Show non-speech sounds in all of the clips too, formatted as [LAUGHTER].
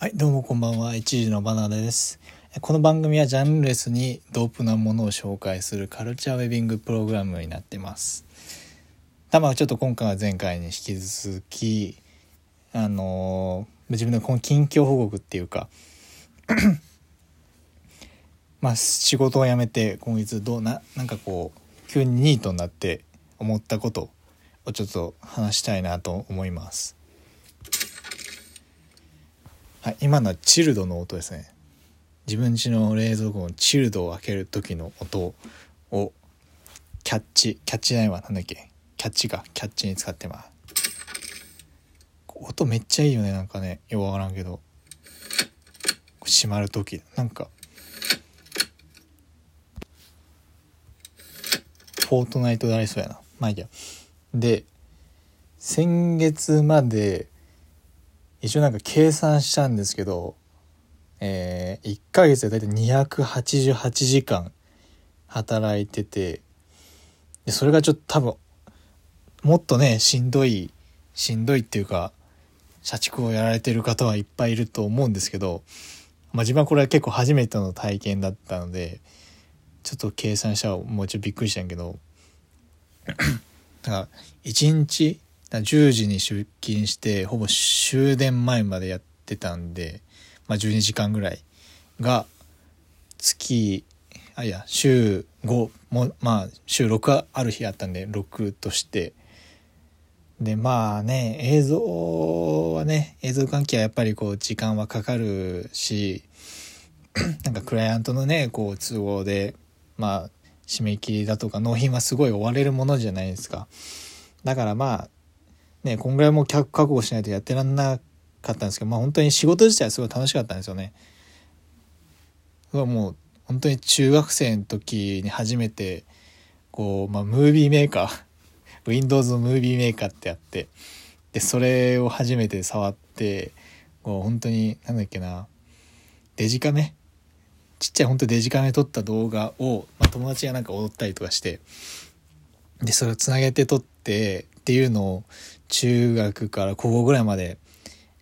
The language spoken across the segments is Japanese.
はい、どうもこんばんは。一時のバナナです。この番組はジャンルレスにドープなものを紹介するカルチャーウェビングプログラムになってます。たまちょっと今回は前回に引き続き、あのー自分のこの近況報告っていうか、[COUGHS] まあ仕事を辞めて今月どうな、なんかこう、急にニートになって思ったことをちょっと話したいなと思います。はい、今のはチルドの音ですね。自分家の冷蔵庫のチルドを開ける時の音をキャッチ、キャッチないわ、なんだっけキャッチか、キャッチに使ってます。音めっちゃいいよね、なんかね。よくわからんけど。閉まる時なんか、フォートナイトでありそうやな。まあいいや。で、先月まで、一応なんか計算したんですけど、えー、1ヶ月で大体288時間働いてて、でそれがちょっと多分、もっとね、しんどい、しんどいっていうか、社畜をやられてる方はいっぱいいると思うんですけど、まあ自分はこれは結構初めての体験だったので、ちょっと計算したらもうちょっとびっくりしたんやけど、だから1日10時に出勤してほぼ終電前までやってたんで、まあ、12時間ぐらいが月あいや週5もまあ週6ある日あったんで6として。でまあね映像はね映像関係はやっぱりこう時間はかかるし [CLEARS THROAT] なんかクライアントのねこう都合でまあ締め切りだとか納品はすごい追われるものじゃないですか。だからまあねこんぐらいもう覚悟しないとやってらんなかったんですけどまあ本当に仕事自体はすごい楽しかったんですよね。はもう本当に中学生の時に初めてこう、まあ、ムービーメーカー [LAUGHS] Windows のムービーメーカーってあってでそれを初めて触ってこう本当になんだっけなデジカメちっちゃい本当デジカメ撮った動画を、まあ、友達がなんか踊ったりとかしてでそれをつなげて撮ってっていうのを中学から高校ぐらいまで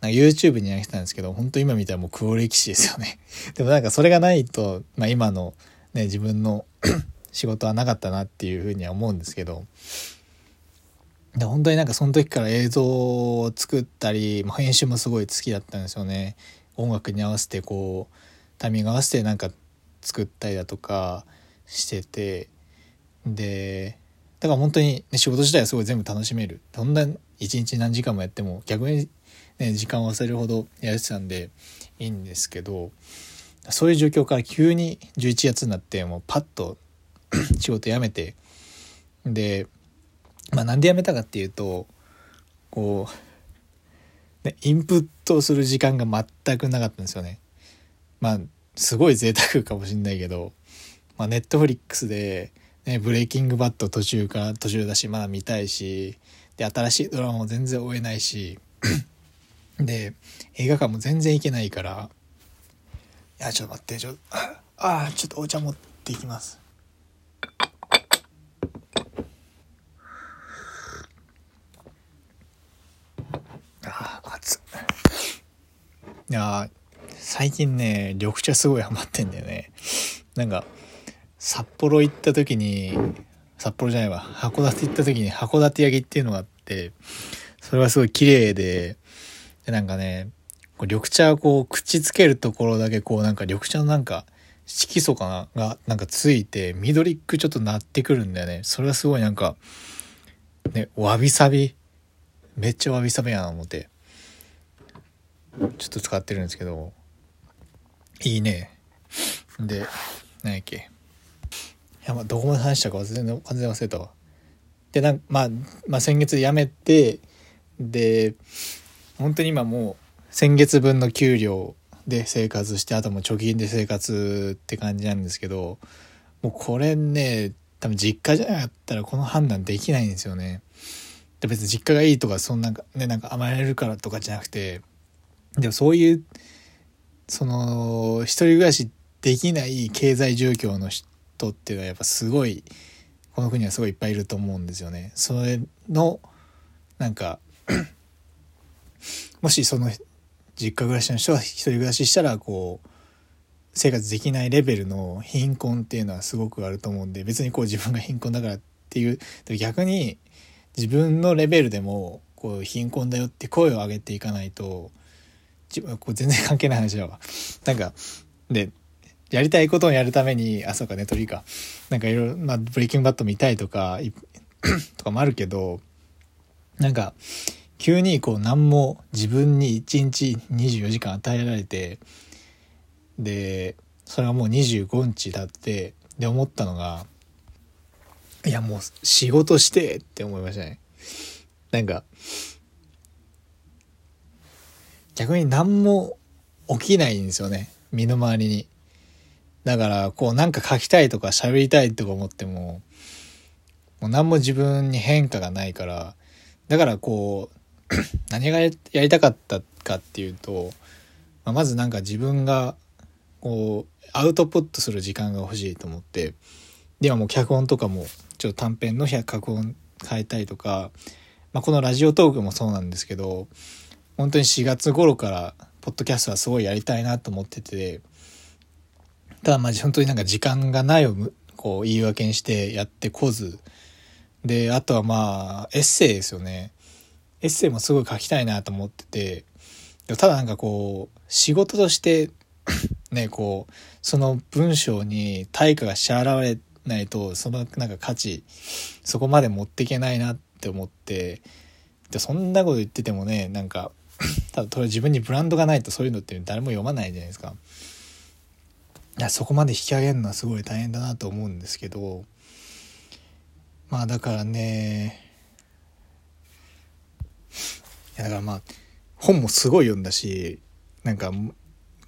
なんか YouTube に上げてたんですけど本当今見たらもう黒歴史ですよね。[LAUGHS] でもなんかそれがないと、まあ、今の、ね、自分の [CLEARS THROAT] 仕事はなかったなっていうふうには思うんですけど。で本当になんかその時から映像を作ったり、まあ、編集もすごい好きだったんですよね。音楽に合わせてこうタイミング合わせてなんか作ったりだとかしてて。でだから本当に、ね、仕事自体はすごい全部楽しめるそんな一日何時間もやっても逆に、ね、時間を忘れるほどやれてたんでいいんですけどそういう状況から急に11月になってもうパッと [CLEARS THROAT] 仕事辞めてでまあなんで辞めたかっていうとこう、ね、インプットする時間が全くなかったんですよね。まあすごい贅沢かもしんないけど、まあ、ネットフリックスで、ね、ブレイキングバット途中から途中だしまだ見たいしで新しいドラマも全然追えないし [CLEARS THROAT] で映画館も全然行けないからいやちょっと待ってちょ [CLEARS THROAT] ああちょっとお茶持っていきます。ああ熱いや最近ね緑茶すごいハマってんだよね。なんか札幌行った時に札幌じゃないわ函館行った時に函館焼きっていうのがあってそれはすごい綺麗ででなんかねこう緑茶をこう口つけるところだけこうなんか緑茶のなんか色素かながなんかついて緑っくちょっとなってくるんだよね。それはすごいなんかねわびさびめっちゃわびさびやな思って。ちょっと使ってるんですけどいいね。で何やっけ。やまあどこまで話したか忘れ完全忘れたわでなんまあ、まあ先月辞めてで本当に今もう先月分の給料で生活してあとも貯金で生活って感じなんですけどもうこれね多分実家じゃなかったらこの判断できないんですよね。で別に実家がいいとかそんなんかねなんか甘えるからとかじゃなくてでもそういうその一人暮らしできない経済状況の人っていうのはやっぱすごいこの国はすごいいっぱいいると思うんですよね。それのなんか [CLEARS THROAT] もしその実家暮らしの人は一人暮らししたらこう生活できないレベルの貧困っていうのはすごくあると思うんで別にこう自分が貧困だからっていう逆に自分のレベルでもこう貧困だよって声を上げていかないと自分こう全然関係ない話だわ。なんかでやりたいことをやるためにあそうかネトリか。なんかいろいろ、まあ、ブレイキングバット見たいとか [CLEARS THROAT] とかもあるけどなんか急にこう何も自分に1日24時間与えられてでそれがもう25日経ってで思ったのがいやもう仕事してって思いましたね。なんか逆に何も起きないんですよね。身の回りに。だからこうなんか書きたいとか喋りたいとか思ってももう何も自分に変化がないからだからこう [CLEARS THROAT] 何がやりたかったかっていうと、まあ、まずなんか自分がこうアウトプットする時間が欲しいと思ってではもう脚本とかもちょっと短編の脚本変えたいとか、まあ、このラジオトークもそうなんですけど本当に4月頃からポッドキャストはすごいやりたいなと思っててただまあ本当になんか時間がないをこう言い訳にしてやってこず。であとはまあエッセイですよね。エッセイもすごい書きたいなと思ってて。ただなんかこう仕事として [COUGHS] ねこうその文章に対価が支払われないとそのなんか価値そこまで持っていけないなって思って。でそんなこと言っててもねなんか [COUGHS] ただ自分にブランドがないとそういうのって誰も読まないじゃないですか。そこまで引き上げるのはすごい大変だなと思うんですけどまあだからねいやだからまあ本もすごい読んだしなんかも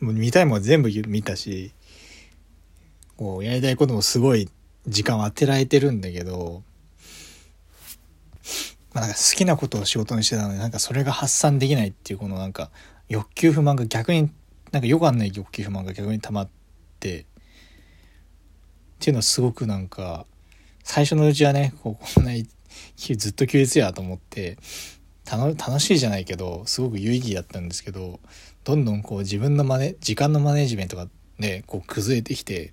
う見たいもの全部見たしこうやりたいこともすごい時間を当てられてるんだけど、まあ、なんか好きなことを仕事にしてたのでなんかそれが発散できないっていうこのなんか欲求不満が逆になんかよくあんない欲求不満が逆に溜まってっていうのはすごくなんか最初のうちはねこうこんなずっと休日やと思って楽しいじゃないけどすごく有意義だったんですけどどんどんこう自分のマネ時間のマネジメントがねこう崩れてきて、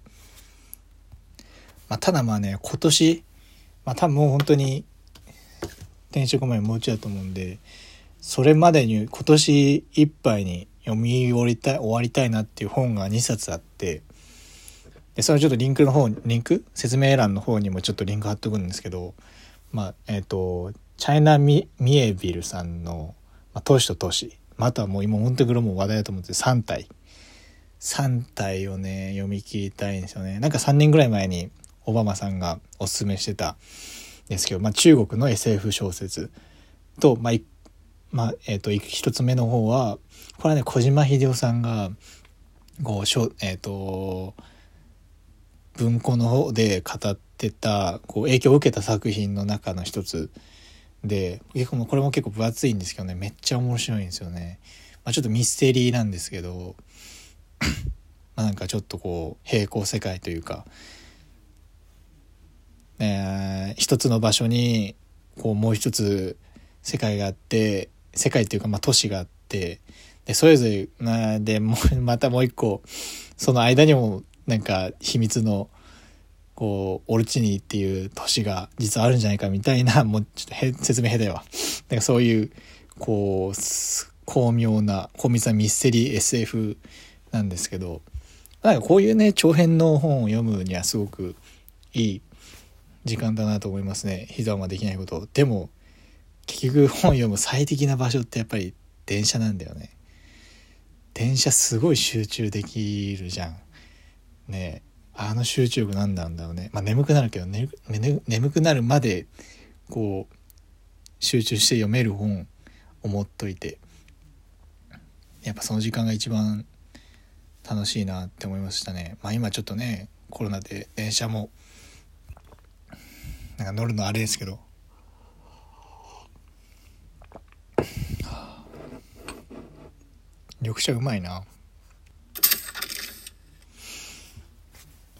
まあ、ただまあね今年、まあ、多分もう本当に転職前もうちょいだと思うんでそれまでに今年いっぱいに読み終わりたい終わりたいなっていう本が2冊あってそれちょっとリンクの方リンク？説明欄の方にもちょっとリンク貼っとくんですけどまあえっ、ー、とチャイナミミエビルさんの、まあ、投資と投資、まあ、あとはもう今本当にこれも話題だと思って3体。3体をね読み切りたいんですよね。なんか3年ぐらい前にオバマさんがおすすめしてたんですけど、まあ、中国の SF 小説と、まあまあえーと、一つ目の方はこれはね小島秀夫さんがこうしょ、えーと文庫の方で語ってたこう影響を受けた作品の中の一つで結構これも結構分厚いんですけどねめっちゃ面白いんですよね、まあ、ちょっとミステリーなんですけど [COUGHS] まあなんかちょっとこう平行世界というか、えー、一つの場所にこうもう一つ世界があって世界っていうかまあ都市があってでそれぞれでもまたもう一個その間にもなんか秘密のこう、オルチニーっていう都市が実はあるんじゃないかみたいな、[LAUGHS] もうちょっと説明下手よ。なんかそういう、こう、巧妙な、巧密なミステリー SF なんですけど、なんかこういうね、長編の本を読むにはすごくいい時間だなと思いますね。膝はできないこと。でも、結局本読む最適な場所ってやっぱり電車なんだよね。電車すごい集中できるじゃん。ねあの集中力何なんだろうね。まあ眠くなるけど、ね、ね、眠くなるまで、こう、集中して読める本を持っといて、やっぱその時間が一番楽しいなって思いましたね。まあ今ちょっとね、コロナで電車も、なんか乗るのあれですけど、緑茶うまいな。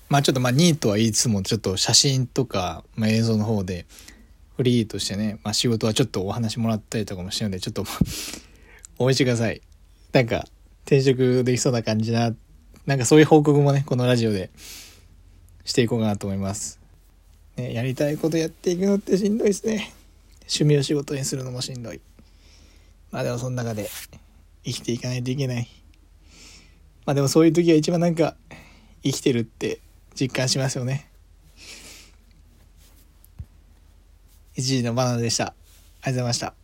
まあちょっとまあ2位とは言いつつもちょっと写真とか、まあ、映像の方でフリーとしてね、まあ、仕事はちょっとお話もらったりとかもしてるのでちょっと [LAUGHS] お待ちください。なんか転職できそうな感じな、なんかそういう報告もね、このラジオでしていこうかなと思います。ね、やりたいことやっていくのってしんどいですね。趣味を仕事にするのもしんどい。まあでもその中で生きていかないといけない。まあでもそういう時は一番なんか生きてるって実感しますよね。1時のバナナでした。ありがとうございました。